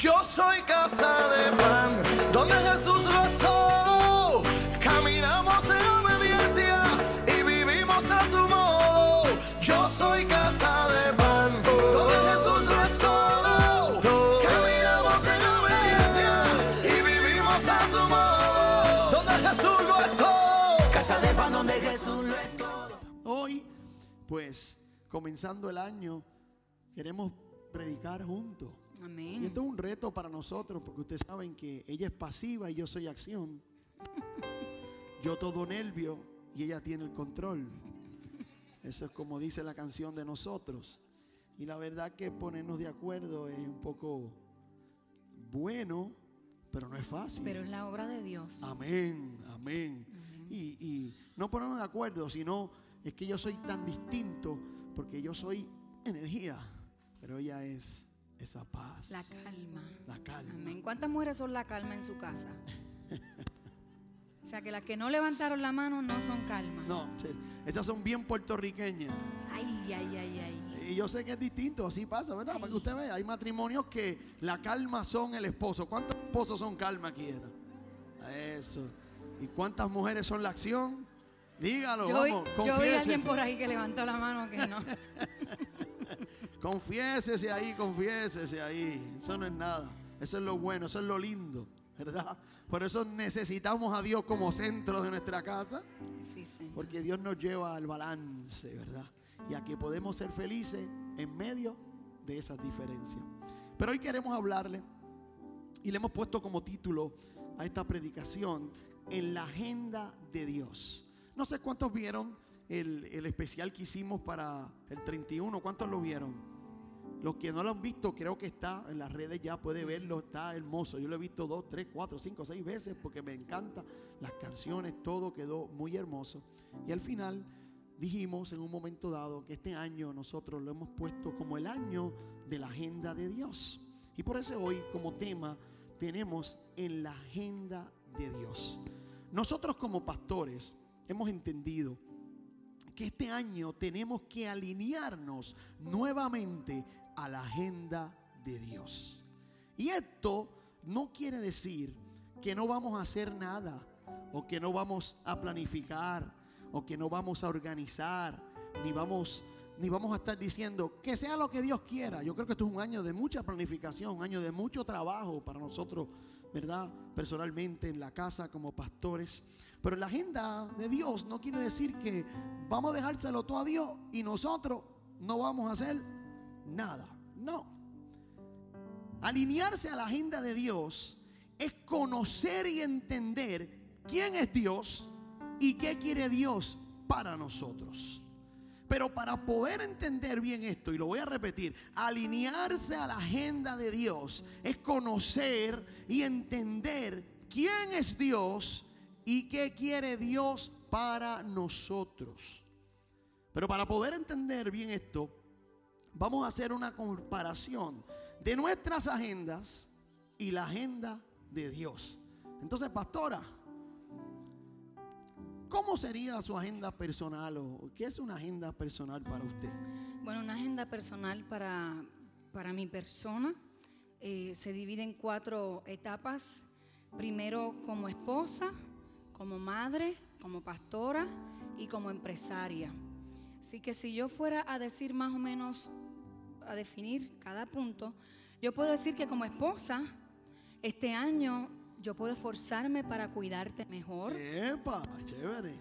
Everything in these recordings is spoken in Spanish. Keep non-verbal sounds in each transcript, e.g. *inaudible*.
Yo soy casa de pan, donde Jesús rezó. Caminamos en obediencia y vivimos a su modo. Yo soy casa de pan, donde Jesús rezó. Caminamos en obediencia y vivimos a su modo. Donde Jesús lo es todo. Casa de pan, donde Jesús lo es todo. Hoy, pues, comenzando el año, queremos predicar juntos. Y Amén. esto es un reto para nosotros, porque ustedes saben que ella es pasiva y yo soy acción. *laughs* Yo todo nervio y ella tiene el control. Eso es como dice la canción de nosotros. Y la verdad que ponernos de acuerdo es un poco bueno, pero no es fácil. Pero es la obra de Dios. Amén, amén. Y, y no ponernos de acuerdo, sino es que yo soy tan distinto porque yo soy energía, pero ella es esa paz. La calma. La calma. Amén. ¿Cuántas mujeres son la calma en su casa? O sea, que las que no levantaron la mano no son calmas. No, esas son bien puertorriqueñas. Ay, ay, ay, ay. Y yo sé que es distinto, así pasa, ¿verdad? Para que usted vea, hay matrimonios que la calma son el esposo. ¿Cuántos esposos son calma aquí? Eso. ¿Y cuántas mujeres son la acción? Dígalo, Yo, vamos, yo vi a alguien por ahí que levantó la mano que no. *laughs* Confiésese ahí, confiésese ahí. Eso no es nada. Eso es lo bueno, eso es lo lindo, ¿verdad? Por eso necesitamos a Dios como centro de nuestra casa, Sí, sí. porque Dios nos lleva al balance, ¿verdad? Y a que podemos ser felices en medio de esas diferencias. Pero hoy queremos hablarle y le hemos puesto como título a esta predicación en la agenda de Dios. No sé cuántos vieron el, el especial que hicimos para el 31, ¿cuántos lo vieron? Los que no lo han visto, creo que está en las redes ya, puede verlo, está hermoso. Yo lo he visto dos, tres, cuatro, cinco, seis veces porque me encanta las canciones, todo quedó muy hermoso. Y al final dijimos en un momento dado que este año nosotros lo hemos puesto como el año de la agenda de Dios. Y por eso hoy como tema tenemos en la agenda de Dios. Nosotros como pastores hemos entendido que este año tenemos que alinearnos nuevamente a la agenda de Dios. Y esto no quiere decir que no vamos a hacer nada, o que no vamos a planificar, o que no vamos a organizar, ni vamos, ni vamos a estar diciendo que sea lo que Dios quiera. Yo creo que esto es un año de mucha planificación, un año de mucho trabajo para nosotros, ¿verdad? Personalmente en la casa como pastores. Pero la agenda de Dios no quiere decir que vamos a dejárselo todo a Dios y nosotros no vamos a hacer nada. No. Alinearse a la agenda de Dios es conocer y entender quién es Dios y qué quiere Dios para nosotros. Pero para poder entender bien esto, y lo voy a repetir, alinearse a la agenda de Dios es conocer y entender quién es Dios y qué quiere Dios para nosotros. Pero para poder entender bien esto, vamos a hacer una comparación de nuestras agendas y la agenda de Dios. Entonces, pastora, ¿cómo sería su agenda personal o qué es una agenda personal para usted? Bueno, una agenda personal para, para mi persona eh, se divide en cuatro etapas. Primero como esposa, como madre, como pastora y como empresaria. Así que si yo fuera a decir más o menos, a definir cada punto, yo puedo decir que como esposa, este año yo puedo esforzarme para cuidarte mejor. Epa, chévere.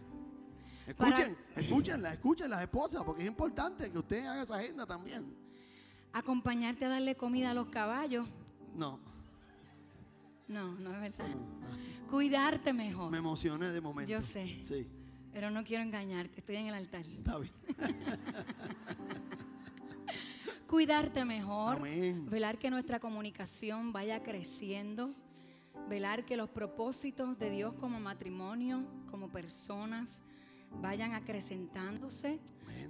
Escuchen, escúchenla, escuchen las esposas, porque es importante que usted haga esa agenda también. Acompañarte a darle comida a los caballos. No, No, no es verdad. Cuidarte mejor. me emocioné de momento. Yo sé. Sí, Pero no quiero engañarte, estoy en el altar. está bien. *laughs* Cuidarte mejor, Amén. velar que nuestra comunicación vaya creciendo, velar que los propósitos de Dios como matrimonio, como personas, vayan acrecentándose,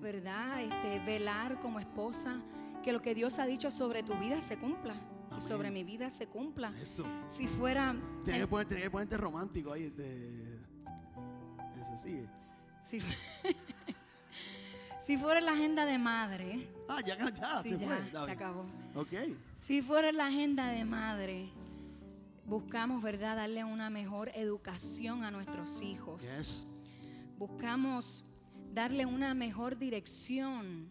¿verdad? Este, velar como esposa que lo que Dios ha dicho sobre tu vida se cumpla Amén. sobre mi vida se cumpla. Eso. Si fuera, Tiene que, poner, tiene que ponerte romántico ahí. De, ese sigue. si, *laughs* si fuera la agenda de madre, Ah, ya, ya, se ya, fue. Se acabó. Ok. Si fuera la agenda de madre, buscamos, ¿verdad?, darle una mejor educación a nuestros hijos. Yes. Buscamos darle una mejor dirección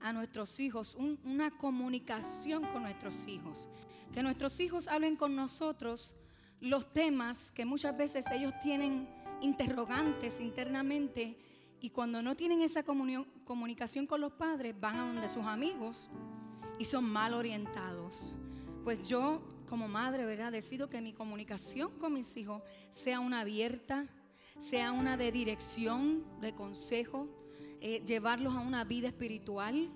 a nuestros hijos, un- una comunicación con nuestros hijos. Que nuestros hijos hablen con nosotros los temas que muchas veces ellos tienen interrogantes internamente y cuando no tienen esa comunión- comunicación con los padres van a donde sus amigos y son mal orientados. Pues yo como madre, ¿verdad? Decido que mi comunicación con mis hijos sea una abierta, sea una de dirección, de consejo, eh, llevarlos a una vida espiritual,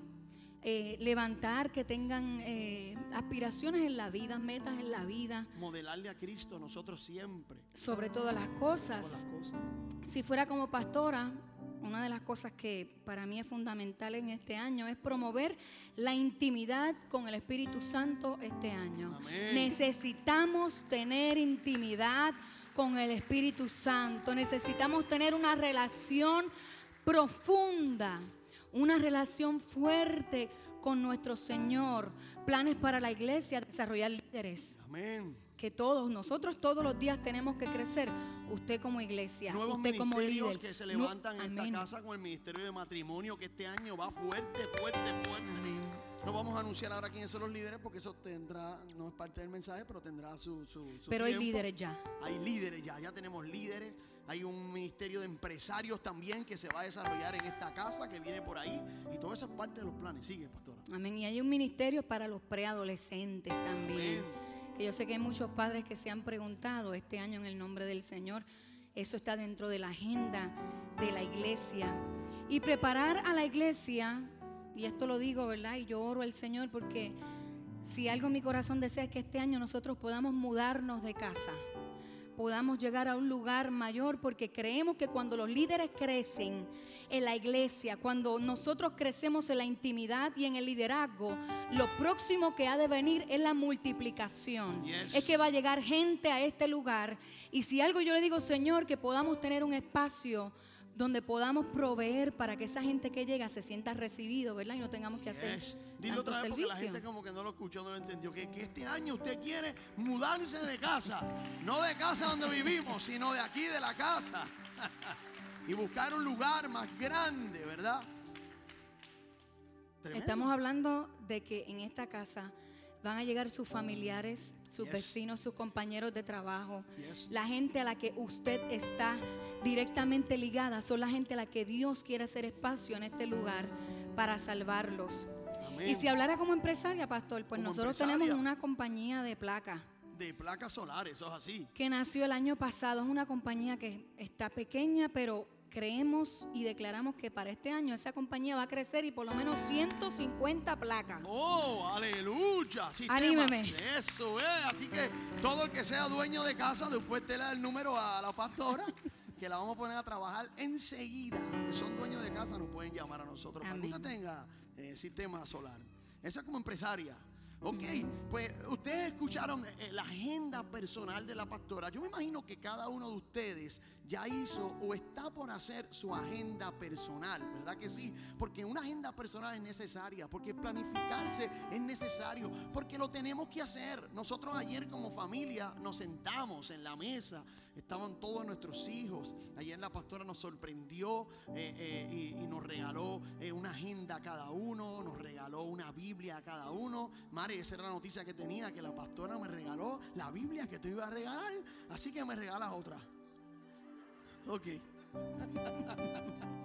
eh, levantar, que tengan eh, aspiraciones en la vida, metas en la vida, Modelarle a Cristo nosotros siempre. sobre todas las cosas. las cosas. Si fuera como pastora, una de las cosas que para mí es fundamental en este año es promover la intimidad con el Espíritu Santo este año. Amén. Necesitamos tener intimidad con el Espíritu Santo. Necesitamos tener una relación profunda, una relación fuerte con nuestro Señor. Planes para la iglesia, desarrollar líderes Amén. que todos, nosotros todos los días tenemos que crecer. Usted como iglesia, Nuevos usted como ministerios líder. que se No- levantan en esta casa con el ministerio de matrimonio que este año va fuerte, fuerte, fuerte. Amén. No vamos a anunciar ahora quiénes son los líderes porque eso tendrá, no es parte del mensaje, pero tendrá su, su, su Pero hay líderes ya. Hay líderes ya, ya tenemos líderes. Hay un ministerio de empresarios también que se va a desarrollar en esta casa, que viene por ahí. Y todo eso es parte de los planes. Sigue, pastora. Amén. Y hay un ministerio para los preadolescentes también. Amén. Que yo sé que hay muchos padres que se han preguntado este año en el nombre del Señor. Eso está dentro de la agenda de la iglesia. Y preparar a la iglesia, y esto lo digo, ¿verdad? Y yo oro al Señor porque si algo en mi corazón desea es que este año nosotros podamos mudarnos de casa. Podamos llegar a un lugar mayor porque creemos que cuando los líderes crecen en la iglesia, cuando nosotros crecemos en la intimidad y en el liderazgo, lo próximo que ha de venir es la multiplicación. Yes. Es que va a llegar gente a este lugar y si algo yo le digo, Señor, que podamos tener un espacio donde podamos proveer para que esa gente que llega se sienta recibido, ¿verdad? Y no tengamos que hacer Yes. Dilo tanto otra vez porque la gente como que no lo escuchó, no lo entendió. Que, que este año usted quiere mudarse de casa. No de casa donde vivimos, sino de aquí, de la casa. *laughs* y buscar un lugar más grande, ¿verdad? Tremendo. Estamos hablando de que en esta casa van a llegar sus familiares, sus Yes. vecinos, sus compañeros de trabajo. Yes. La gente a la que usted está directamente ligada son la gente a la que Dios quiere hacer espacio en este lugar para salvarlos. Amén. Y si hablara como empresaria, pastor, pues Como nosotros empresaria. tenemos una compañía de placa De placas solares, eso es así. que nació el año pasado. Es una compañía que está pequeña, pero creemos y declaramos que para este año esa compañía va a crecer y por lo menos 150 placas. Oh, aleluya. Sistemas. Anímeme. Eso es. Así que todo el que sea dueño de casa, después te le da el número a la pastora, *laughs* que la vamos a poner a trabajar enseguida. Que son dueños de casa, nos pueden llamar a nosotros para que Amén. usted tenga eh, sistema solar. Esa es como empresaria. Ok, pues ustedes escucharon eh, la agenda personal de la pastora. Yo me imagino que cada uno de ustedes ya hizo o está por hacer su agenda personal, ¿verdad que sí? Porque una agenda personal es necesaria, porque planificarse es necesario, porque lo tenemos que hacer. Nosotros ayer como familia nos sentamos en la mesa, estaban todos nuestros hijos. Ayer la pastora nos sorprendió eh, eh, y, nos regaló eh, una agenda a cada uno, nos regaló una Biblia a cada uno. Mari, esa era la noticia que tenía, que la pastora me regaló la Biblia que te iba a regalar, así que me regalas otra. Ok. *laughs*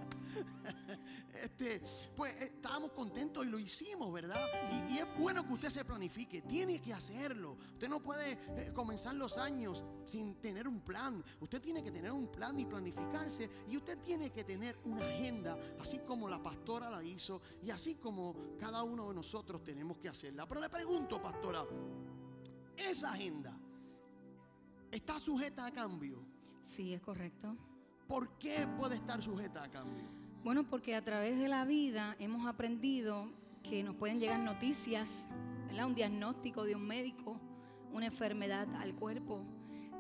Este, pues eh, estábamos contentos y lo hicimos, ¿verdad? Y, es bueno que usted se planifique, tiene que hacerlo. Usted no puede eh, comenzar los años sin tener un plan. Usted tiene que tener un plan y planificarse. Y usted tiene que tener una agenda, así como la pastora la hizo y así como cada uno de nosotros tenemos que hacerla. Pero le pregunto, pastora, esa agenda está sujeta a cambio. Sí, es correcto. ¿Por qué puede estar sujeta a cambio? Bueno, porque a través de la vida hemos aprendido que nos pueden llegar noticias, ¿verdad? un diagnóstico de un médico, una enfermedad al cuerpo,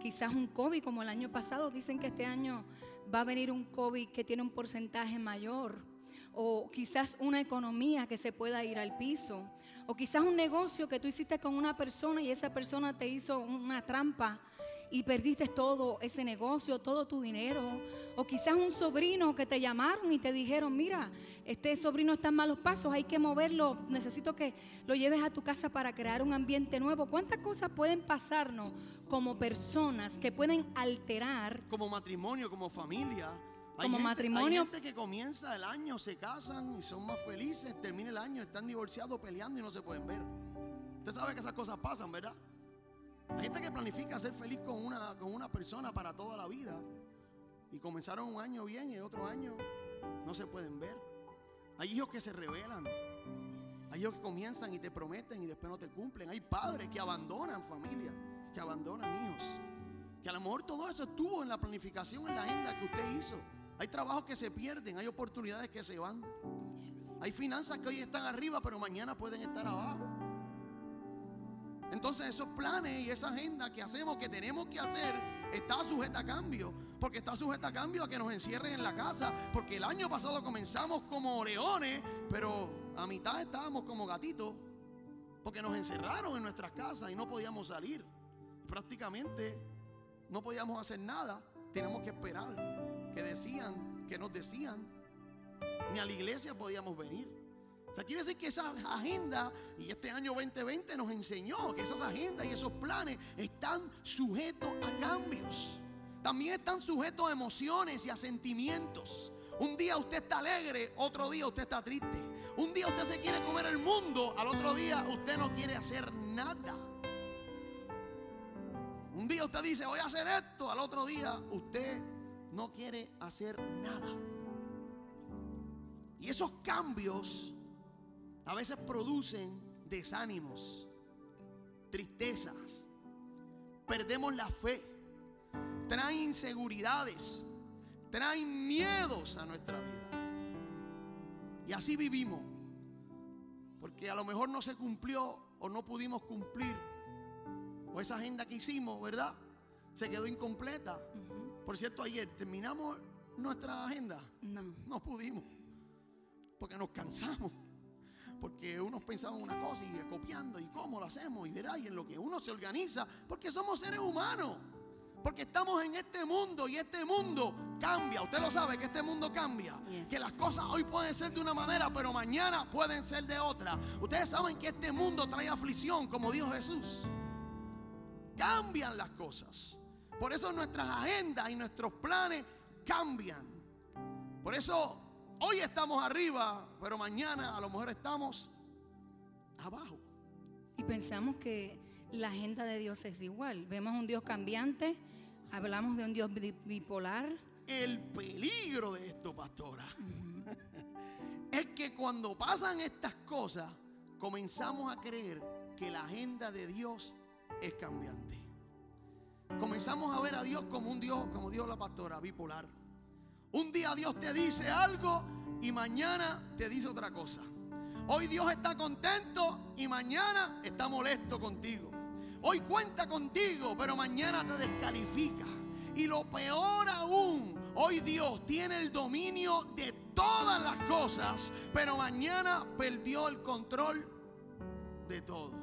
quizás un COVID como el año pasado, dicen que este año va a venir un COVID que tiene un porcentaje mayor, o quizás una economía que se pueda ir al piso, O quizás un negocio que tú hiciste con una persona y esa persona te hizo una trampa y perdiste todo ese negocio, todo tu dinero. O quizás un sobrino que te llamaron y te dijeron, mira, este sobrino está en malos pasos, hay que moverlo, necesito que lo lleves a tu casa para crear un ambiente nuevo. ¿Cuántas cosas pueden pasarnos como personas que pueden alterar? Como matrimonio, como familia. Como matrimonio. Hay gente que comienza el año, se casan y son más felices, termina el año, están divorciados, peleando y no se pueden ver. Usted sabe que esas cosas pasan, ¿verdad? Hay gente que planifica ser feliz con una, con una persona para toda la vida. Y comenzaron un año bien y otro año no se pueden ver. Hay hijos que se rebelan. Hay hijos que comienzan y te prometen y después no te cumplen. Hay padres que abandonan familia, que abandonan hijos. Que a lo mejor todo eso estuvo en la planificación, en la agenda que usted hizo. Hay trabajos que se pierden, hay oportunidades que se van. Hay finanzas que hoy están arriba, pero mañana pueden estar abajo. Entonces esos planes y esa agenda que hacemos, que tenemos que hacer, está sujeta a cambio. Porque está sujeta a cambio a que nos encierren en la casa. Porque el año pasado comenzamos como leones, pero a mitad estábamos como gatitos. Porque nos encerraron en nuestras casas y no podíamos salir. Prácticamente no podíamos hacer nada. Teníamos que esperar. Que decían, que nos decían. Ni a la iglesia podíamos venir. Sea, quiere decir que esa agenda y este año 2020 nos enseñó que esas agendas y esos planes están sujetos a cambios. También están sujetos a emociones y a sentimientos. Un día usted está alegre, otro día usted está triste. Un día usted se quiere comer el mundo, al otro día usted no quiere hacer nada. Un día usted dice, voy a hacer esto, al otro día usted no quiere hacer nada. Y esos cambios a veces producen desánimos, tristezas, perdemos la fe, traen inseguridades, traen miedos a nuestra vida. Y así vivimos, porque a lo mejor no se cumplió o no pudimos cumplir, o esa agenda que hicimos, ¿verdad? Se quedó incompleta. Por cierto, ayer terminamos nuestra agenda. No. No pudimos, porque nos cansamos. Porque unos pensaban una cosa y copiando y cómo lo hacemos y verá, y en lo que uno se organiza, porque somos seres humanos. Porque estamos en este mundo y este mundo cambia. Usted lo sabe que este mundo cambia. Yes. Que las cosas hoy pueden ser de una manera, pero mañana pueden ser de otra. Ustedes saben que este mundo trae aflicción, como dijo Jesús. Cambian las cosas. Por eso nuestras agendas y nuestros planes cambian. Por eso hoy estamos arriba, pero mañana a lo mejor estamos abajo. Y pensamos que la agenda de Dios es igual. Vemos un Dios cambiante, hablamos de un Dios bi- bipolar. El peligro de esto, pastora, es que cuando pasan estas cosas, comenzamos a creer que la agenda de Dios es cambiante. Comenzamos a ver a Dios como un Dios, como dijo la pastora, bipolar. Un día Dios te dice algo y mañana te dice otra cosa. Hoy Dios está contento y mañana está molesto contigo. Hoy cuenta contigo, pero mañana te descalifica. Y lo peor aún, hoy Dios tiene el dominio de todas las cosas, pero mañana perdió el control de todo.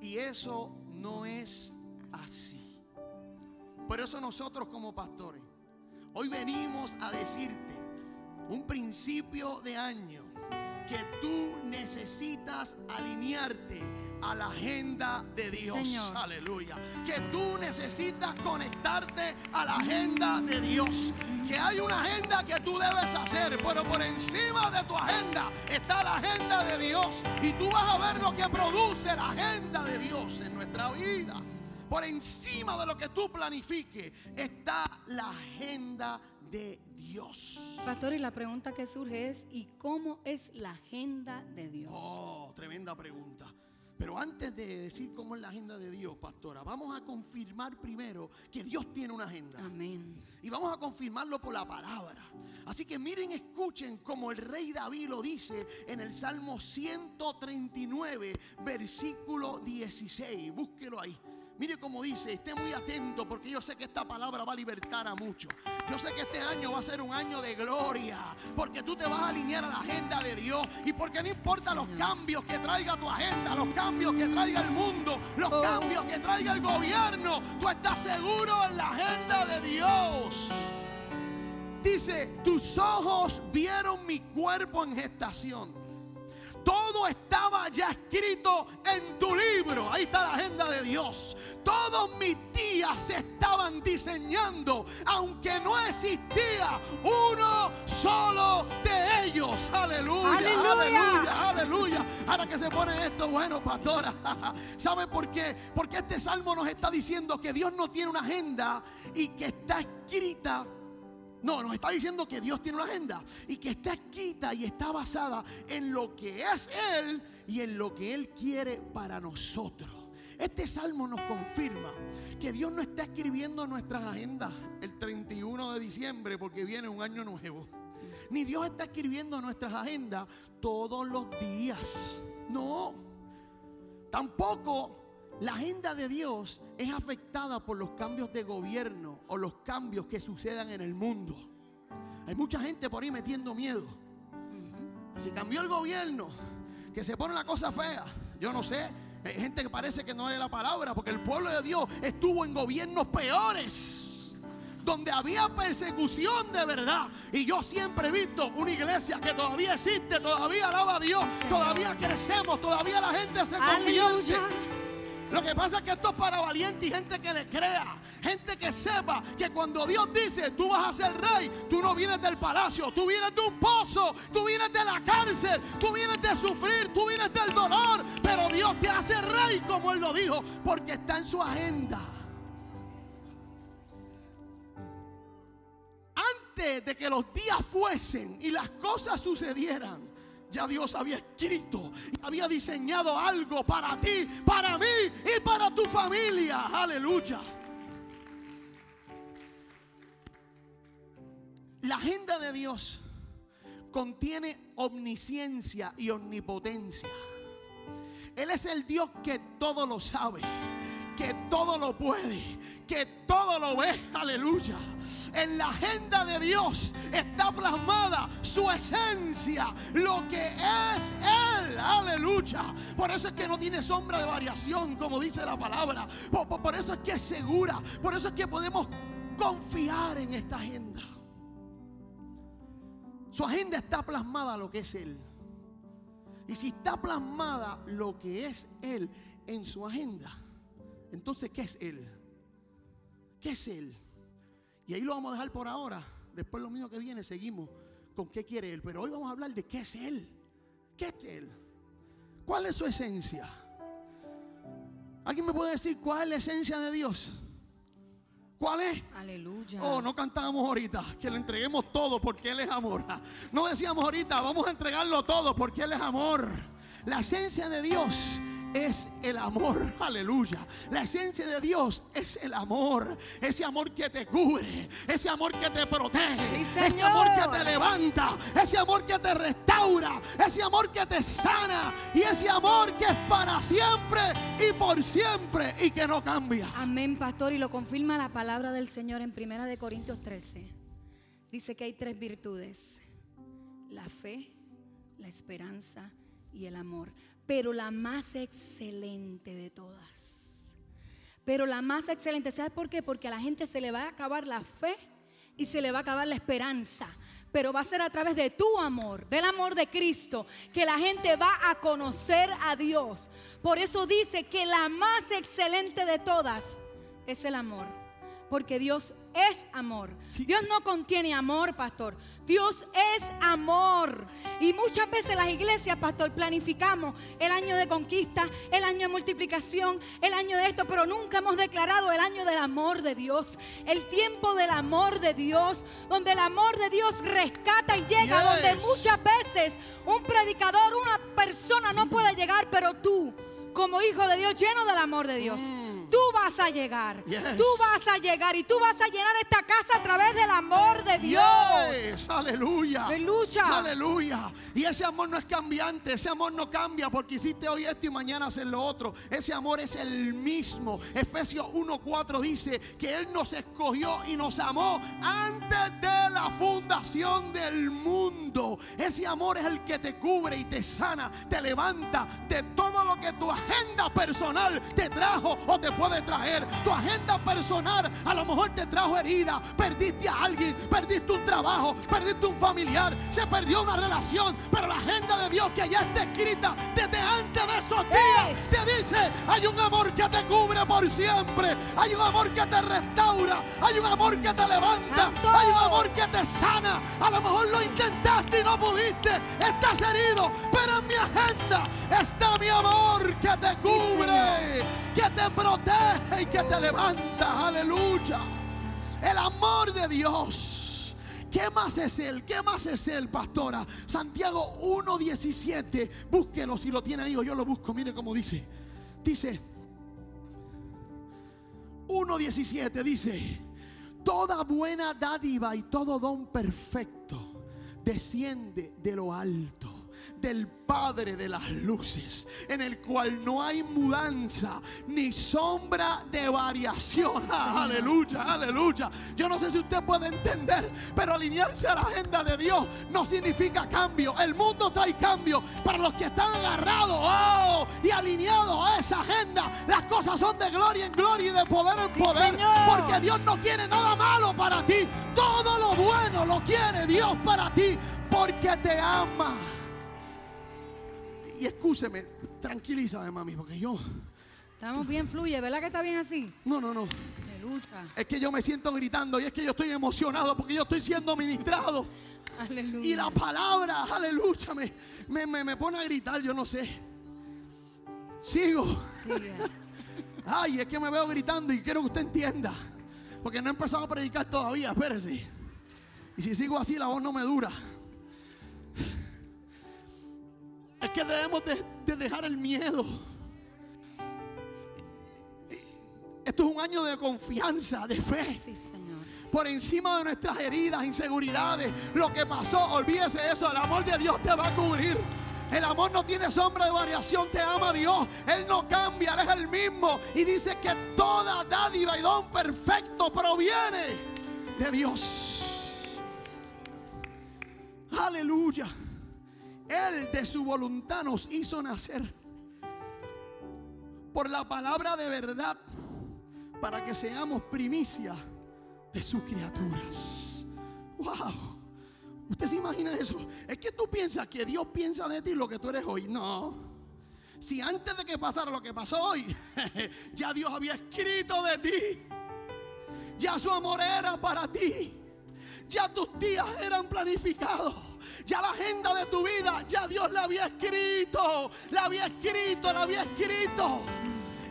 Y eso no es así. Por eso nosotros como pastores, hoy venimos a decirte un principio de año que tú necesitas alinearte a la agenda de Dios. Señor. Aleluya. Que tú necesitas conectarte a la agenda de Dios. Que hay una agenda que tú debes hacer, pero por encima de tu agenda está la agenda de Dios. Y tú vas a ver lo que produce la agenda de Dios en nuestra vida. Por encima de lo que tú planifiques está la agenda de Dios. Pastor, y la pregunta que surge es, ¿y cómo es la agenda de Dios? Oh, tremenda pregunta. Pero antes de decir cómo es la agenda de Dios, pastora, vamos a confirmar primero que Dios tiene una agenda. Amén. Y vamos a confirmarlo por la palabra. Así que miren, escuchen como el rey David lo dice en el Salmo 139, versículo 16. Búsquelo ahí. Mire cómo dice, esté muy atento porque yo sé que esta palabra va a libertar a muchos. Yo sé que este año va a ser un año de gloria porque tú te vas a alinear a la agenda de Dios y porque no importa los cambios que traiga tu agenda, los cambios que traiga el mundo, los Oh. cambios que traiga el gobierno, tú estás seguro en la agenda de Dios. Dice, tus ojos vieron mi cuerpo en gestación. Todo estaba ya escrito en tu libro. Ahí está la agenda de Dios. Todos mis días se estaban diseñando, aunque no existía uno solo de ellos. Aleluya, Aleluya. aleluya, aleluya. Ahora que se pone esto, bueno, pastora. *laughs* ¿Sabe por qué? Porque este salmo nos está diciendo que Dios no tiene una agenda y que está escrita no, nos está diciendo que Dios tiene una agenda y que está escrita y está basada en lo que es Él y en lo que Él quiere para nosotros. Este salmo nos confirma que Dios no está escribiendo nuestras agendas el 31 de diciembre porque viene un año nuevo. Ni Dios está escribiendo nuestras agendas todos los días. No. Tampoco la agenda de Dios es afectada por los cambios de gobierno o los cambios que sucedan en el mundo. Hay mucha gente por ahí metiendo miedo. Si cambió el gobierno, que se pone la cosa fea, yo no sé. Hay gente que parece que no es la palabra, porque el pueblo de Dios estuvo en gobiernos peores, donde había persecución de verdad. Y yo siempre he visto una iglesia que todavía existe, todavía alaba a Dios, todavía crecemos, todavía la gente se convierte. Lo que pasa es que esto es para valientes y gente que le crea. Gente que sepa que cuando Dios dice tú vas a ser rey, tú no vienes del palacio, tú vienes de un pozo, tú vienes de la cárcel, tú vienes de sufrir, tú vienes del dolor. Pero Dios te hace rey como Él lo dijo, porque está en su agenda. Antes de que los días fuesen y las cosas sucedieran, ya Dios había escrito había diseñado algo para ti, para mí y para tu familia. Aleluya. La agenda de Dios contiene omnisciencia y omnipotencia. Él es el Dios que todo lo sabe, que todo lo puede, que todo lo ve. Aleluya. En la agenda de Dios está plasmada su esencia, lo que es Él. Aleluya. Por eso es que no tiene sombra de variación, como dice la palabra. Por, por- por eso es que es segura. Por eso es que podemos confiar en esta agenda. Su agenda está plasmada lo que es Él. Y si está plasmada lo que es Él en su agenda, entonces ¿qué es Él? ¿Qué es Él? Y ahí lo vamos a dejar por ahora. Después lo mío que viene seguimos con qué quiere Él. Pero hoy vamos a hablar de qué es Él. ¿Qué es Él? ¿Cuál es su esencia? ¿Alguien me puede decir cuál es la esencia de Dios? ¿Cuál es? Aleluya. Oh, no cantábamos ahorita que le entreguemos todo porque Él es amor. No decíamos ahorita, vamos a entregarlo todo porque Él es amor. La esencia de Dios es el amor, *laughs* aleluya. La esencia de Dios es el amor. Ese amor que te cubre, ese amor que te protege, Sí, ese amor que te levanta, ese amor que te restaura, ese amor que te sana y ese amor que es para siempre y por siempre y que no cambia. Amén, pastor, y lo confirma la palabra del Señor en Primera de Corintios 13. Dice que hay tres virtudes: la fe, la esperanza y el amor. Pero la más excelente de todas. Pero la más excelente, ¿sabes por qué? Porque a la gente se le va a acabar la fe y se le va a acabar la esperanza. Pero va a ser a través de tu amor, del amor de Cristo, que la gente va a conocer a Dios. Por eso dice que la más excelente de todas es el amor. Porque Dios es amor. Sí. Dios no contiene amor, pastor. Dios es amor. Y muchas veces las iglesias, pastor, planificamos el año de conquista, el año de multiplicación, el año de esto, pero nunca hemos declarado el año del amor de Dios, el tiempo del amor de Dios, donde el amor de Dios rescata y llega, Yes. donde muchas veces un predicador, una persona no puede llegar, pero tú como hijo de Dios, lleno del amor de Dios. Tú vas a llegar. Yes. Tú vas a llegar y tú vas a llenar esta casa a través del amor de Dios. Yes, aleluya. Aleluya. Aleluya. Y ese amor no es cambiante, ese amor no cambia porque hiciste hoy esto y mañana haces lo otro. Ese amor es el mismo. Efesios 1:4 dice que él nos escogió y nos amó antes de la fundación del mundo. Ese amor es el que te cubre y te sana, te levanta de todo lo que tu agenda personal te trajo o te puede traer. Tu agenda personal a lo mejor te trajo herida, perdiste a alguien, perdiste un trabajo, perdiste un familiar, se perdió una relación, pero la agenda de Dios que ya está escrita desde antes de esos días te dice, hay un amor que te cubre por siempre, hay un amor que te restaura, hay un amor que te levanta, Santo. hay un amor que te sana. A lo mejor lo intentaste y no pudiste, estás herido, pero en mi agenda está mi amor que te cubre, que te protege y que te levanta. Aleluya. El amor de Dios. ¿Qué más es Él? ¿Qué más es Él, pastora? Santiago 1.17. Búsquelo si lo tiene ahí o yo lo busco. Mire cómo dice. Dice 1.17 dice, toda buena dádiva y todo don perfecto desciende de lo alto. Del Padre de las luces, en el cual no hay mudanza ni sombra de variación. Aleluya, aleluya. Yo no sé si usted puede entender, pero alinearse a la agenda de Dios no significa cambio. El mundo trae cambio para los que están agarrados oh, y alineados a esa agenda. Las cosas son de gloria en gloria y de poder en Sí, poder, Señor. porque Dios no quiere nada malo para ti. Todo lo bueno lo quiere Dios para ti, porque te ama. Y escúcheme, tranquilízame, mami, porque yo. Estamos bien, fluye, ¿verdad que está bien así? No, no, no. Aleluya. Es que yo me siento gritando y es que yo estoy emocionado porque yo estoy siendo ministrado. Aleluya. Y la palabra, aleluya, me, me, me- me pone a gritar, yo no sé. Sigo. Sigue. *laughs* Ay, es que me veo gritando y quiero que usted entienda. Porque no he empezado a predicar todavía, espérese. Y si sigo así, la voz no me dura. Es que debemos de, de dejar el miedo. Esto es un año de confianza, de fe Sí, Señor. por encima de nuestras heridas, inseguridades, lo que pasó, olvídese de eso, el amor de Dios te va a cubrir. El amor no tiene sombra de variación, te ama Dios, Él no cambia, Él es el mismo. Y dice que toda dádiva y don perfecto proviene de Dios. Aleluya. Él de su voluntad nos hizo nacer por la palabra de verdad para que seamos primicia de sus criaturas. Wow. ¿Usted se imagina eso? Es que tú piensas que Dios piensa de ti lo que tú eres hoy. No. Si antes de que pasara lo que pasó hoy, *laughs* ya Dios había escrito de ti. Ya su amor era para ti. Ya tus días eran planificados. Ya la agenda de tu vida, ya Dios la había escrito. La había escrito, la había escrito.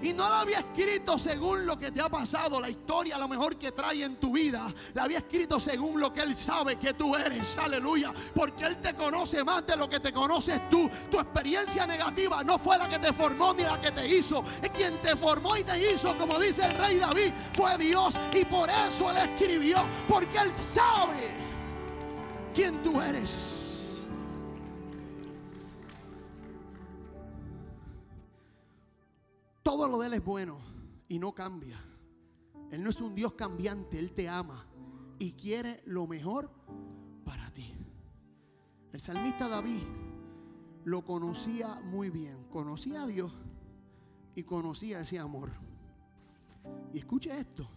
Y no la había escrito según lo que te ha pasado, la historia lo mejor que trae en tu vida. La había escrito según lo que Él sabe que tú eres. Aleluya. Porque Él te conoce más de lo que te conoces tú. Tu experiencia negativa no fue la que te formó ni la que te hizo. Es quien te formó y te hizo, como dice el rey David, fue Dios. Y por eso Él escribió. Porque Él sabe quién tú eres. Todo lo de Él es bueno y no cambia. Él no es un Dios cambiante, Él te ama y quiere lo mejor para ti. El salmista David lo conocía muy bien, conocía a Dios y conocía ese amor. Y escuche esto.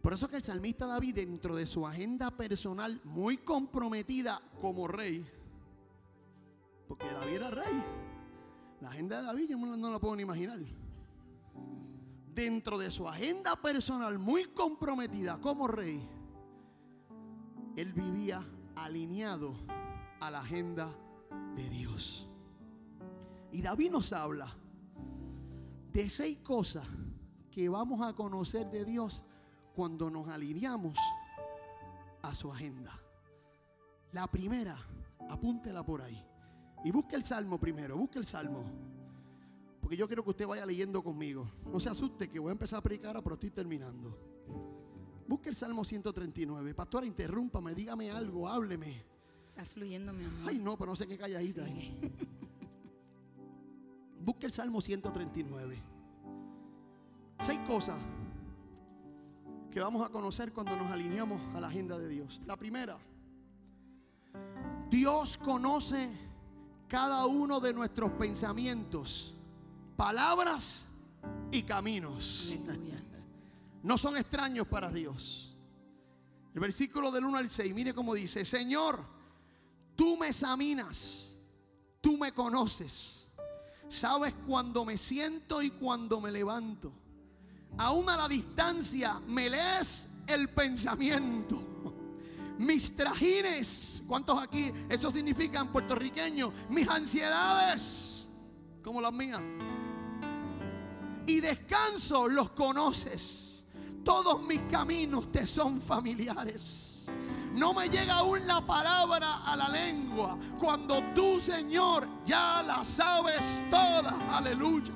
Por eso que el salmista David dentro de su agenda personal muy comprometida como rey, porque David era rey, la agenda de David yo no la puedo ni imaginar. Dentro de su agenda personal muy comprometida como rey, él vivía alineado a la agenda de Dios. Y David nos habla de seis cosas que vamos a conocer de Dios cuando nos alineamos a su agenda. La primera, apúntela por ahí. Y busque el salmo primero, busque el salmo. Porque yo quiero que usted vaya leyendo conmigo. No se asuste que voy a empezar a predicar, ahora, pero estoy terminando. Busque el Salmo 139. Pastora, interrúmpame, dígame algo, hábleme. Está fluyendo, mi amor. Ay, no, pero no sé qué calladita ahí. Busque el Salmo 139. Seis cosas que vamos a conocer cuando nos alineamos a la agenda de Dios. La primera, Dios conoce cada uno de nuestros pensamientos, palabras y caminos. Aleluya. No son extraños para Dios. El versículo del 1 al 6, mire cómo dice, Señor, tú me examinas, tú me conoces, sabes cuando me siento y cuando me levanto. Aún a la distancia me lees el pensamiento. Mis trajines, ¿cuántos aquí? Eso significa en puertorriqueño, mis ansiedades, como las mías. Y descanso los conoces. Todos mis caminos te son familiares. No me llega aún la palabra a la lengua cuando tú, Señor, ya la sabes toda. Aleluya.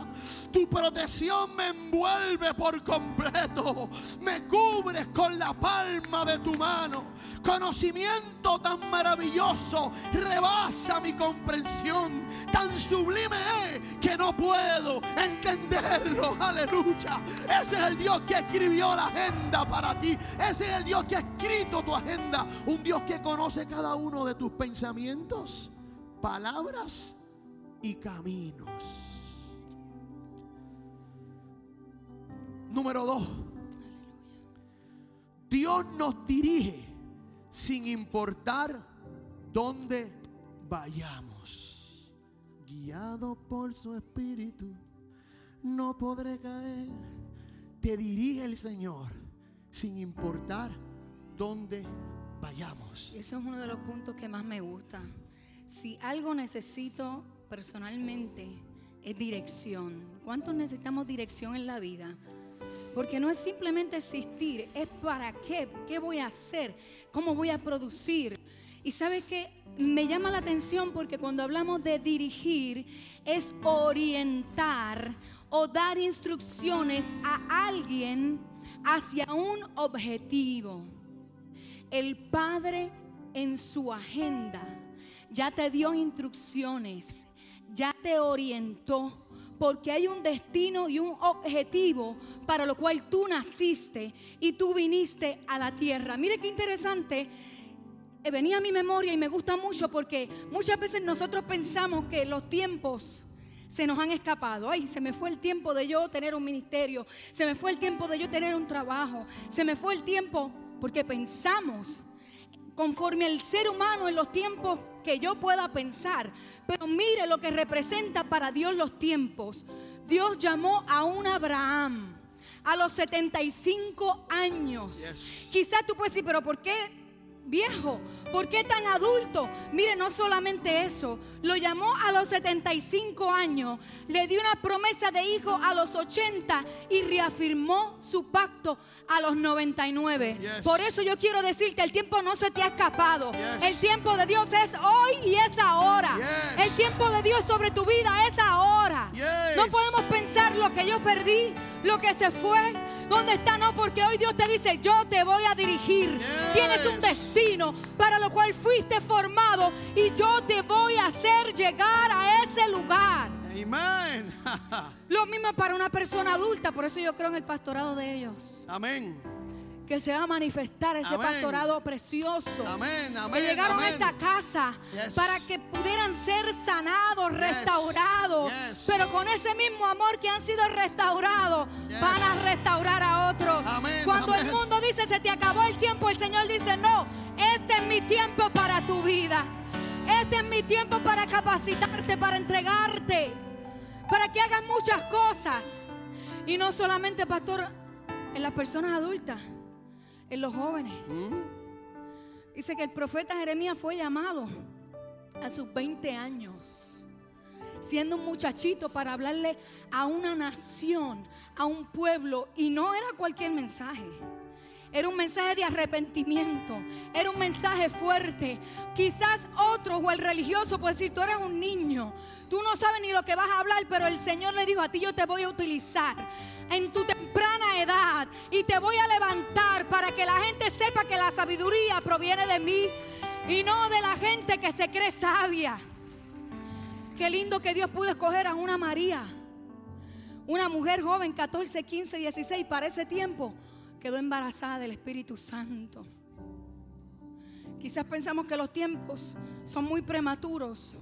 Tu protección me envuelve por completo. Me cubres con la palma de tu mano. Conocimiento tan maravilloso rebasa mi comprensión. Tan sublime es que no puedo entenderlo. Aleluya. Ese es el Dios que escribió la agenda para ti. Ese es el Dios que ha escrito tu agenda. Un Dios que conoce cada uno de tus pensamientos, palabras y caminos. Número dos. Dios nos dirige sin importar dónde vayamos. Guiado por su espíritu, no podré caer. Te dirige el Señor sin importar dónde vayamos. Ese es uno de los puntos que más me gusta. Si algo necesito personalmente es dirección. ¿Cuántos necesitamos dirección en la vida? Porque no es simplemente existir, es para qué, qué voy a hacer, cómo voy a producir. Y sabe que me llama la atención porque cuando hablamos de dirigir es orientar o dar instrucciones a alguien hacia un objetivo. El Padre en su agenda ya te dio instrucciones, ya te orientó, porque hay un destino y un objetivo para lo cual tú naciste y tú viniste a la tierra. Mire qué interesante. eh, Venía a mi memoria y me gusta mucho porque muchas veces nosotros pensamos que los tiempos se nos han escapado. Ay, se me fue el tiempo de yo tener un ministerio. Se me fue el tiempo de yo tener un trabajo. Se me fue el tiempo porque pensamos conforme al ser humano en los tiempos que yo pueda pensar. Pero mire lo que representa para Dios los tiempos. Dios llamó a un Abraham a los 75 años. Yes. Quizás tú puedes decir, pero ¿por qué viejo? ¿Por qué tan adulto? Mire, no solamente eso, lo llamó a los 75 años, le dio una promesa de hijo a los 80 y reafirmó su pacto a los 99. Yes. Por eso yo quiero decirte, el tiempo no se te ha escapado. Yes. El tiempo de Dios es hoy y es ahora. Yes. El tiempo de Dios sobre tu vida es ahora. No podemos pensar lo que yo perdí, lo que se fue, dónde está, no, porque hoy Dios te dice, yo te voy a dirigir. Yes. Tienes un destino para lo cual fuiste formado y yo te voy a hacer llegar a ese lugar. Amén. *laughs* Lo mismo para una persona adulta, por eso yo creo en el pastorado de ellos. Amén. Que se va a manifestar ese Amén. pastorado precioso. Amén, que llegaron a esta casa Yes. para que pudieran ser sanados, Yes. restaurados. Yes. Pero con ese mismo amor que han sido restaurados, van a restaurar a otros. Cuando el mundo dice se te acabó el tiempo, el Señor dice no, este es mi tiempo para tu vida. Este es mi tiempo para capacitarte, para entregarte, para que hagas muchas cosas. Y no solamente, pastor, en las personas adultas, en los jóvenes. Mm. Dice que el profeta Jeremías fue llamado a sus 20 años, siendo un muchachito para hablarle a una nación, a un pueblo, y no era cualquier mensaje. Era un mensaje de arrepentimiento, era un mensaje fuerte. Quizás otro o el religioso puede decir, tú eres un niño, Tú no sabes ni lo que vas a hablar, pero el Señor le dijo, a ti yo te voy a utilizar en tu temprana edad y te voy a levantar para que la gente sepa que la sabiduría proviene de mí y no de la gente que se cree sabia. Qué lindo que Dios pudo escoger a una María, una mujer joven, 14, 15, 16, para ese tiempo quedó embarazada del Espíritu Santo. Quizás pensamos que los tiempos son muy prematuros.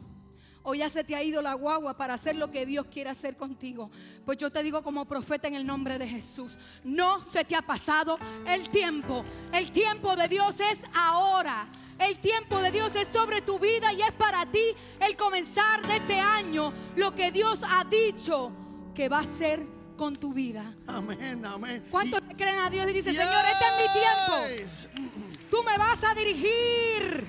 O ya se te ha ido la guagua para hacer lo que Dios quiere hacer contigo. Pues yo te digo como profeta en el nombre de Jesús, no se te ha pasado el tiempo. El tiempo de Dios es ahora. El tiempo de Dios es sobre tu vida y es para ti el comenzar de este año lo que Dios ha dicho que va a ser con tu vida. Amén, amén. ¿Cuántos Y- creen a Dios y dicen, Señor, este es mi tiempo? Tú me vas a dirigir.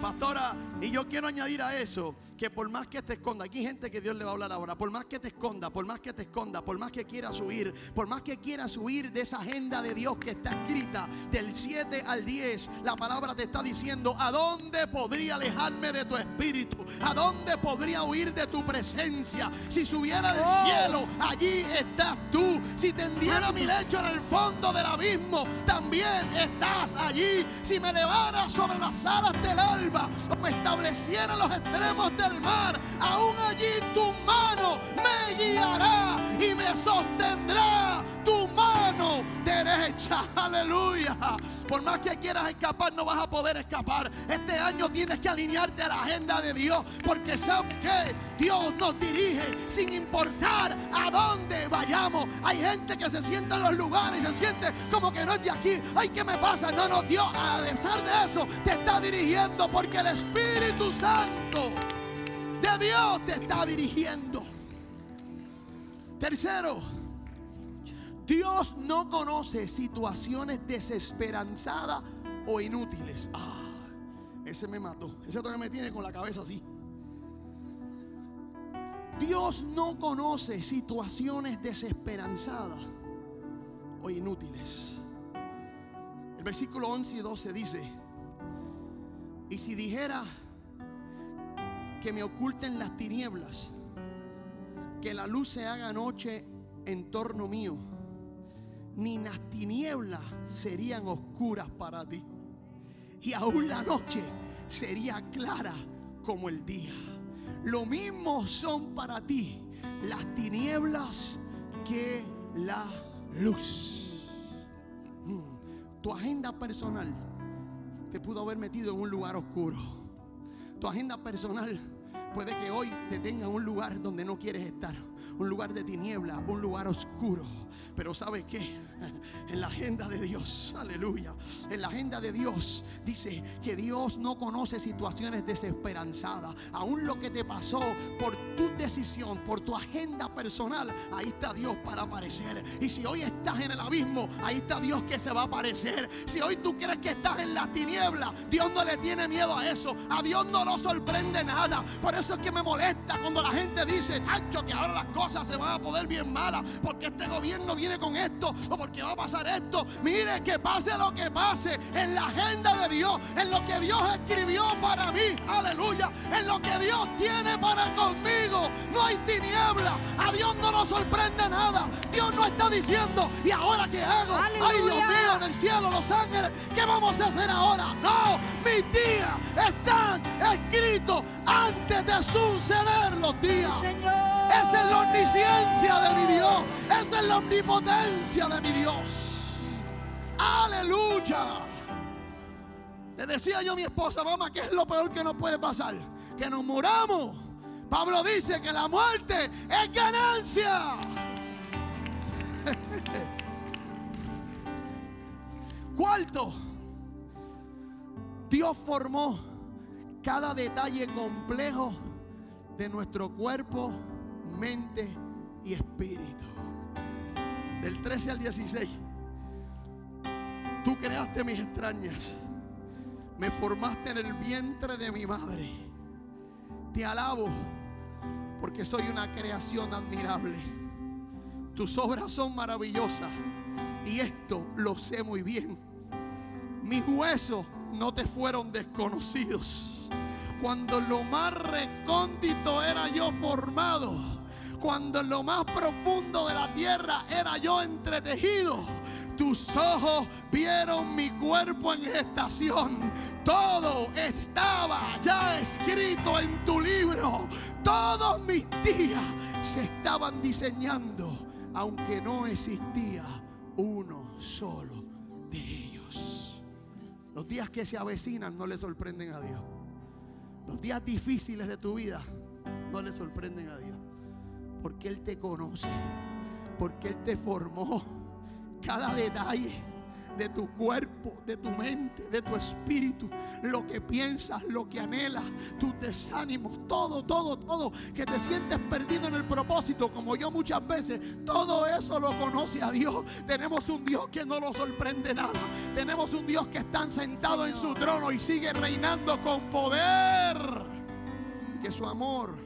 Pastora, y yo quiero añadir a eso que por más que te esconda, aquí hay gente que Dios le va a hablar ahora, por más que te esconda, por más que te esconda, por más que quieras huir, por más que quieras huir de esa agenda de Dios que está escrita del 7 al 10, la palabra te está diciendo, ¿a dónde podría alejarme de tu espíritu? ¿A dónde podría huir de tu presencia? Si subiera al Oh. cielo, allí estás tú. Si tendiera mi lecho en el fondo del abismo, también estás allí. Si me levara sobre las alas del alba o me estableciera en los extremos del mar, aún allí tu mano me guiará y me sostendrá tu mano derecha. *laughs* Aleluya. Por más que quieras escapar, no vas a poder escapar. Este año tienes que alinearte a la agenda de Dios, porque sabes que Dios nos dirige sin importar a dónde vayamos. Hay gente que se sienta en los lugares y se siente como que no es de aquí. Ay, ¿qué me pasa? No, no, Dios, a pesar de eso, te está dirigiendo porque el Espíritu Santo Dios te está dirigiendo. Tercero, Dios no conoce situaciones desesperanzadas o inútiles. Ah, ese me mató. Ese todavía me tiene con la cabeza así. Dios no conoce situaciones desesperanzadas o inútiles. El versículo 11 y 12 dice, y si dijera que me oculten las tinieblas, que la luz se haga noche en torno mío, ni las tinieblas serían oscuras para ti, y aún la noche sería clara como el día. Lo mismo son para ti las tinieblas que la luz. Mm. Tu agenda personal te pudo haber metido en un lugar oscuro. Tu agenda personal puede que hoy te tenga en un lugar donde no quieres estar. Un lugar de tiniebla, un lugar oscuro. Pero ¿sabe qué? *laughs* En la agenda de Dios, aleluya. En la agenda de Dios dice que Dios no conoce situaciones desesperanzadas. Aún lo que te pasó por tu decisión, por tu agenda personal, ahí está Dios para aparecer. Y si hoy estás en el abismo, ahí está Dios que se va a aparecer. Si hoy tú crees que estás en la tiniebla, Dios no le tiene miedo a eso. A Dios no lo sorprende nada. Por eso es que me molesta cuando la gente dice, Tacho, que ahora las cosas se van a poder bien malas, porque este gobierno viene con esto, o porque va a pasar esto. Mire, que pase lo que pase, en la agenda de Dios, en lo que Dios escribió para mí, aleluya, en lo que Dios tiene para conmigo, no hay tiniebla. A Dios no nos sorprende nada. Dios no está diciendo, ¿y ahora qué hago? Ay, Dios mío, en el cielo, los ángeles, ¿qué vamos a hacer ahora? No, mis días están escritos antes de suceder los días. Señor. Esa es la omnisciencia de mi Dios. Esa es la omnipotencia de mi Dios. Aleluya. Le decía yo a mi esposa, mamá, ¿qué es lo peor que nos puede pasar? Que nos muramos. Pablo dice que la muerte es ganancia. *laughs* Cuarto, Dios formó cada detalle complejo de nuestro cuerpo, mente y espíritu. Del 13 al 16, tú creaste mis extrañas, me formaste en el vientre de mi madre. Te alabo porque soy una creación admirable. Tus obras son maravillosas y esto lo sé muy bien. Mis huesos no te fueron desconocidos cuando lo más recóndito era yo formado, cuando en lo más profundo de la tierra era yo entretejido. Tus ojos vieron mi cuerpo en gestación. Todo estaba ya escrito en tu libro. Todos mis días se estaban diseñando, aunque no existía uno solo de ellos. Los días que se avecinan no le sorprenden a Dios. Los días difíciles de tu vida no le sorprenden a Dios. Porque Él te conoce. Porque Él te formó. Cada detalle de tu cuerpo, de tu mente, de tu espíritu, lo que piensas, lo que anhelas, tus desánimos, todo, todo, todo, que te sientes perdido en el propósito, como yo muchas veces, todo eso lo conoce a Dios. Tenemos un Dios que no lo sorprende nada. Tenemos un Dios que está sentado en su trono y sigue reinando con poder. Y que su amor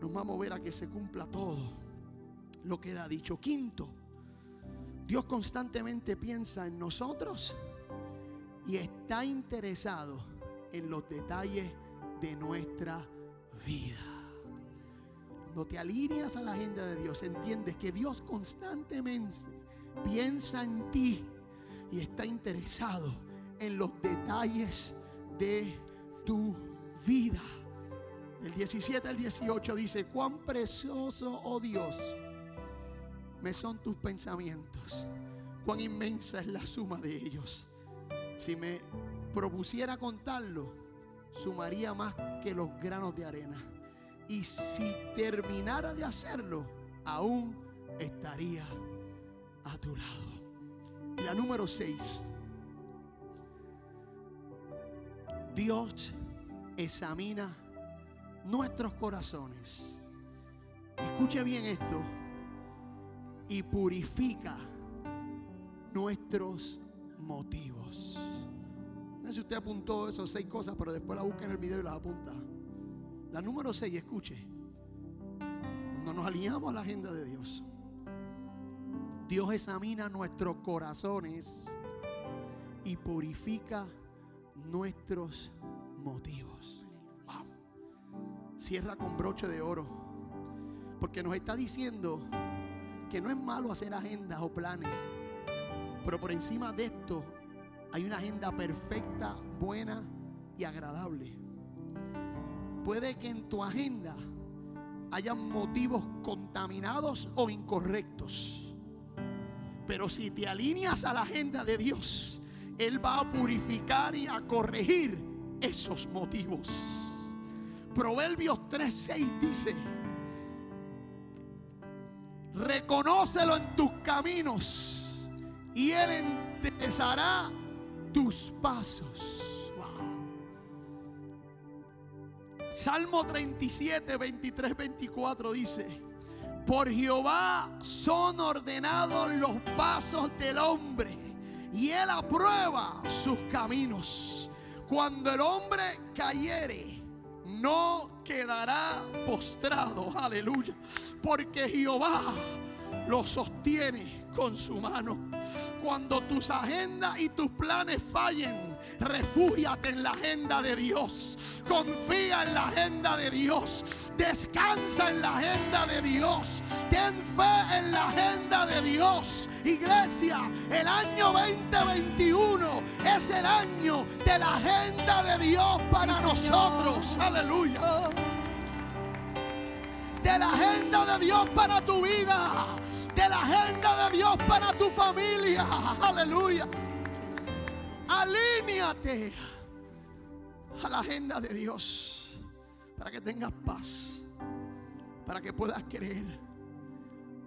nos va a mover a que se cumpla todo lo que ha dicho. Quinto, Dios constantemente piensa en nosotros y está interesado en los detalles de nuestra vida. Cuando te alineas a la agenda de Dios, entiendes que Dios constantemente piensa en ti y está interesado en los detalles de tu vida. Del 17 al 18 dice, cuán precioso, oh Dios, me son tus pensamientos. Cuán inmensa es la suma de ellos. Si me propusiera contarlo, sumaría más que los granos de arena. Y si terminara de hacerlo, aún estaría a tu lado. La número 6. Dios examina nuestros corazones. Escuche bien esto y purifica nuestros motivos. No sé si usted apuntó esas seis cosas, pero después la busca en el video y las apunta. La número seis, escuche. Cuando nos alineamos a la agenda de Dios, Dios examina nuestros corazones y purifica nuestros motivos. Cierra con broche de oro. Porque nos está diciendo que no es malo hacer agendas o planes, pero por encima de esto hay una agenda perfecta, buena y agradable. Puede que en tu agenda hayan motivos contaminados o incorrectos, pero si te alineas a la agenda de Dios, Él va a purificar y a corregir esos motivos. Proverbios 3:6 dice, Reconócelo en tus caminos y Él enderezará tus pasos. Salmo 37, 23, 24 dice, por Jehová son ordenados los pasos del hombre y Él aprueba sus caminos. Cuando el hombre cayere, no quedará postrado. Aleluya. Porque Jehová lo sostiene con su mano. Cuando tus agendas y tus planes fallen, refúgiate en la agenda de Dios. Confía en la agenda de Dios. Descansa en la agenda de Dios. Ten fe en la agenda de Dios. Iglesia, el año 2021 es el año de la agenda de Dios para nosotros. Aleluya. De la agenda de Dios para tu vida. La agenda de Dios para tu familia. Aleluya. Alíñate a la agenda de Dios para que tengas paz, para que puedas creer,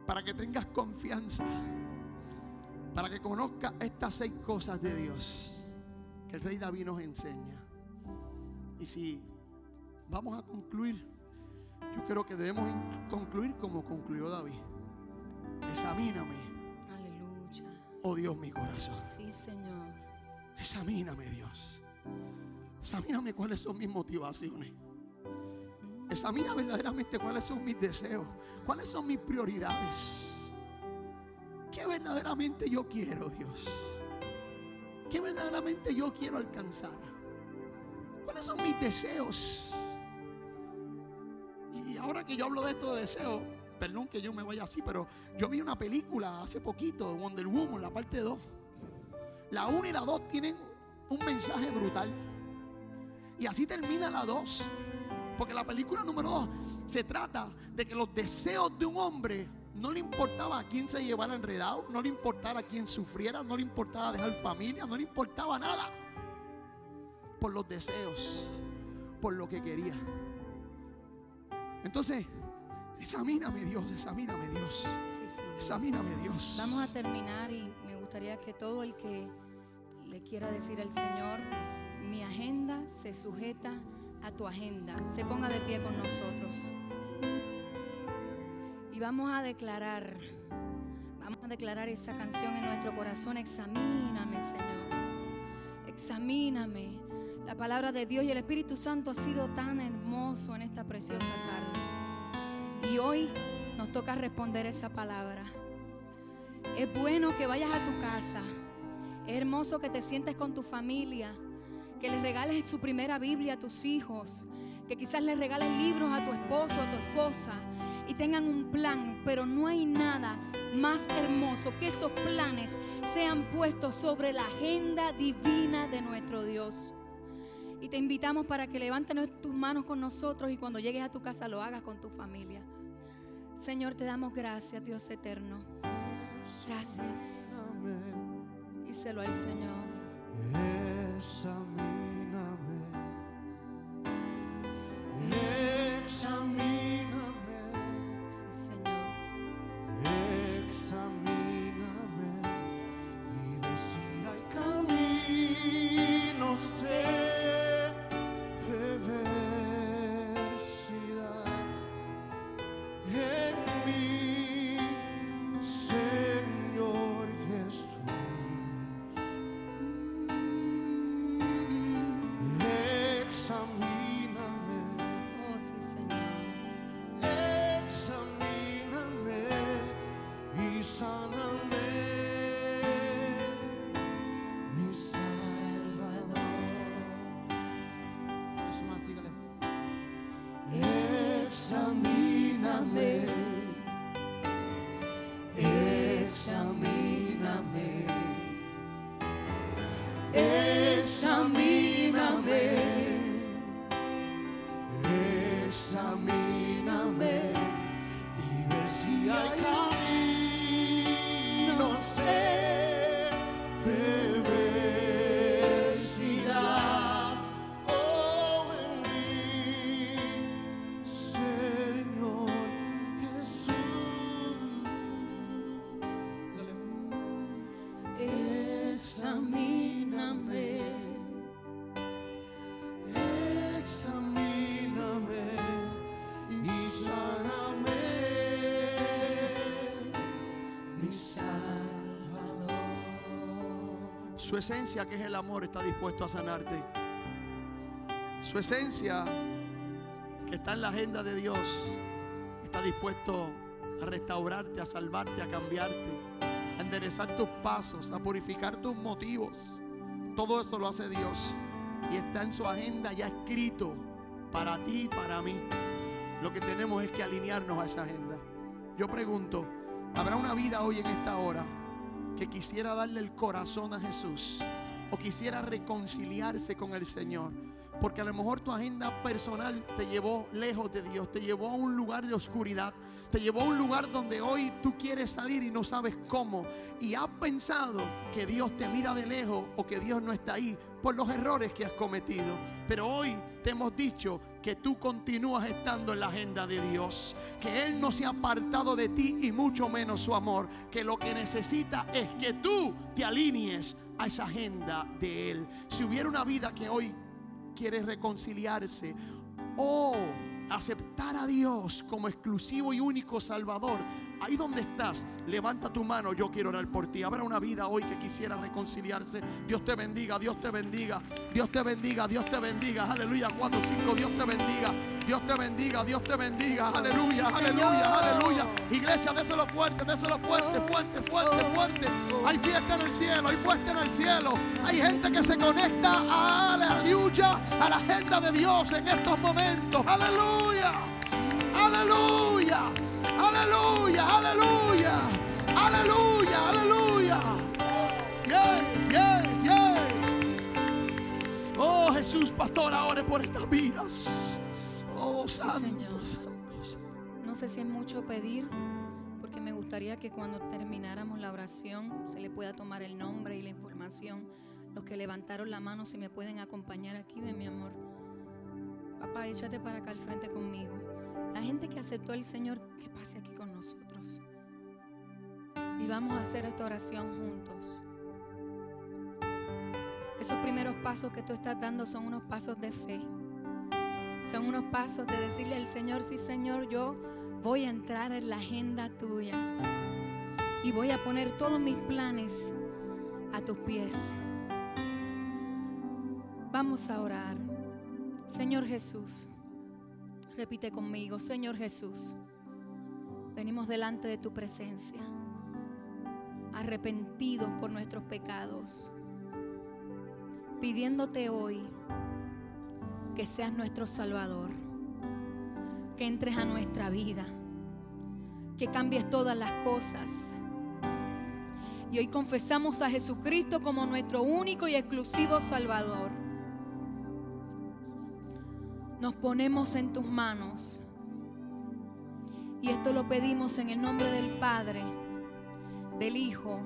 para que tengas confianza, para que conozcas estas seis cosas de Dios que el rey David nos enseña. Y si vamos a concluir, yo creo que debemos concluir como concluyó David. Examíname, Aleluya. oh Dios, mi corazón. Sí, Señor. Examíname, Dios. Examíname cuáles son mis motivaciones. Examina verdaderamente cuáles son mis deseos. Cuáles son mis prioridades. ¿Qué verdaderamente yo quiero, Dios? ¿Qué verdaderamente yo quiero alcanzar? ¿Cuáles son mis deseos? Y ahora que yo hablo de esto de deseos, perdón que yo me vaya así, pero yo vi una película hace poquito, Wonder Woman, la parte 2. La 1 y la 2 tienen un mensaje brutal. Y así termina la 2. Porque la película número 2 se trata de que los deseos de un hombre no le importaba a quién se llevara enredado, no le importaba a quién sufriera, no le importaba dejar familia, no le importaba nada. Por los deseos, por lo que quería. Entonces, examíname Dios, examíname Dios, Sí, examíname Dios. Vamos a terminar y me gustaría que todo el que le quiera decir al Señor, mi agenda se sujeta a tu agenda, se ponga de pie con nosotros. Y vamos a declarar, vamos a declarar esa canción en nuestro corazón, examíname Señor, examíname. La palabra de Dios y el Espíritu Santo ha sido tan hermoso en esta preciosa tarde. Y hoy nos toca responder esa palabra. Es bueno que vayas a tu casa. Es hermoso que te sientes con tu familia. Que les regales su primera Biblia a tus hijos. Que quizás les regales libros a tu esposo, a tu esposa. Y tengan un plan. Pero no hay nada más hermoso que esos planes sean puestos sobre la agenda divina de nuestro Dios. Y te invitamos para que levantes tus manos con nosotros y cuando llegues a tu casa lo hagas con tu familia. Señor, te damos gracias, Dios eterno. Gracias. Díselo al Señor. Examíname, examíname, Sí, Señor. examíname y si hay caminos de examíname y ve si hay caminos de perversidad. Esencia, que es el amor, está dispuesto a sanarte. Su esencia, que está en la agenda de Dios, está dispuesto a restaurarte, a salvarte, a cambiarte, a enderezar tus pasos, a purificar tus motivos. Todo eso lo hace Dios y está en su agenda ya escrito para ti y para mí. Lo que tenemos es que alinearnos a esa agenda. Yo pregunto, ¿habrá una vida hoy en esta hora que quisiera darle el corazón a Jesús o quisiera reconciliarse con el Señor? Porque a lo mejor tu agenda personal te llevó lejos de Dios, te llevó a un lugar de oscuridad, te llevó a un lugar donde hoy tú quieres salir y no sabes cómo. Y has pensado que Dios te mira de lejos o que Dios no está ahí por los errores que has cometido. Pero hoy te hemos dicho que tú continúas estando en la agenda de Dios, que Él no se ha apartado de ti y mucho menos su amor, que lo que necesita es que tú te alinees a esa agenda de Él. Si hubiera una vida que hoy quiere reconciliarse o aceptar a Dios como exclusivo y único Salvador, Ahí donde estás, levanta tu mano. Yo quiero orar por ti. Habrá una vida hoy que quisiera reconciliarse. Dios te bendiga, Dios te bendiga, Dios te bendiga, Dios te bendiga. Aleluya. 4, 5, Dios te bendiga, Dios te bendiga, Dios te bendiga. Aleluya, aleluya, aleluya. Iglesia, déselo fuerte, déselo fuerte, fuerte, fuerte, fuerte. Hay fiesta en el cielo, hay fiesta en el cielo. Hay gente que se conecta a aleluya, a la agenda de Dios en estos momentos. Aleluya, aleluya. Aleluya, aleluya, aleluya, aleluya. Yes, yes, yes. Oh Jesús, pastor, ore por estas vidas. Oh santo, Señor. santo, santo. No sé si es mucho pedir, porque me gustaría que cuando termináramos la oración se le pueda tomar el nombre y la información. Los que levantaron la mano, si me pueden acompañar aquí, ven mi amor. Papá, échate para acá al frente conmigo. La gente que aceptó al Señor, que pase aquí con nosotros. Y vamos a hacer esta oración juntos. Esos primeros pasos que tú estás dando son unos pasos de fe. Son unos pasos de decirle al Señor, sí Señor, yo voy a entrar en la agenda tuya. Y voy a poner todos mis planes a tus pies. Vamos a orar. Señor Jesús, repite conmigo, Señor Jesús, venimos delante de tu presencia, arrepentidos por nuestros pecados, pidiéndote hoy que seas nuestro Salvador, que entres a nuestra vida, que cambies todas las cosas. Y hoy confesamos a Jesucristo como nuestro único y exclusivo Salvador. Nos ponemos en tus manos. Y esto lo pedimos en el nombre del Padre, del Hijo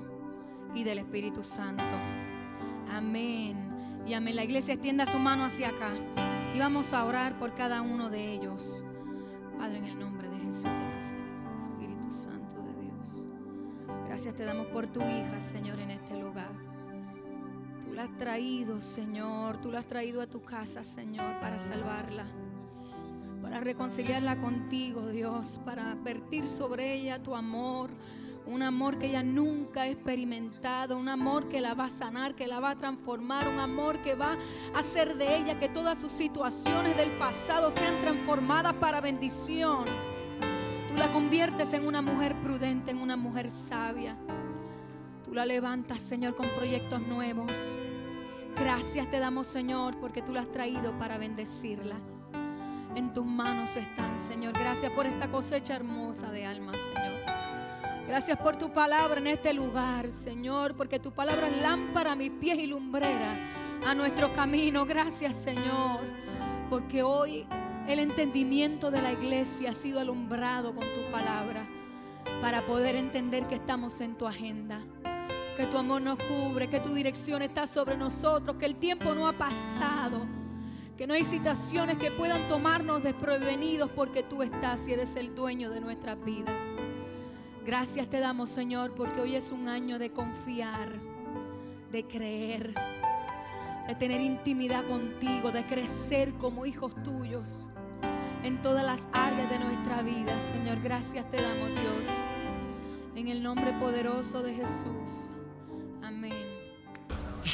y del Espíritu Santo. Amén. Y amén. La iglesia extienda su mano hacia acá. Y vamos a orar por cada uno de ellos. Padre, en el nombre de Jesús de Nazaret, Espíritu Santo de Dios. Gracias te damos por tu hija, Señor, en este lugar. La has traído, Señor. Tú la has traído a tu casa, Señor, para salvarla. Para reconciliarla contigo, Dios. Para vertir sobre ella tu amor. Un amor que ella nunca ha experimentado, un amor que la va a sanar, que la va a transformar, un amor que va a hacer de ella que todas sus situaciones del pasado sean transformadas para bendición. Tú la conviertes en una mujer prudente, en una mujer sabia. Tú la levantas, Señor, con proyectos nuevos. Gracias te damos, Señor, porque tú la has traído para bendecirla. En tus manos están, Señor. Gracias por esta cosecha hermosa de almas, Señor. Gracias por tu palabra en este lugar, Señor, porque tu palabra es lámpara a mis pies y lumbrera a nuestro camino. Gracias, Señor, porque hoy el entendimiento de la iglesia ha sido alumbrado con tu palabra para poder entender que estamos en tu agenda, que tu amor nos cubre, que tu dirección está sobre nosotros, que el tiempo no ha pasado, que no hay situaciones que puedan tomarnos desprevenidos porque tú estás y eres el dueño de nuestras vidas. Gracias te damos, Señor, porque hoy es un año de confiar, de creer, de tener intimidad contigo, de crecer como hijos tuyos en todas las áreas de nuestra vida. Señor, gracias te damos, Dios. En el nombre poderoso de Jesús.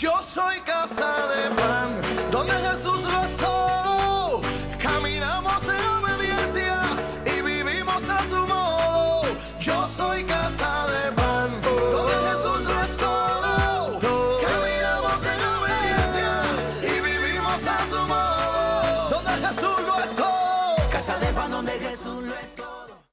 Yo soy casa de pan, donde Jesús lo Caminamos en obediencia y vivimos a su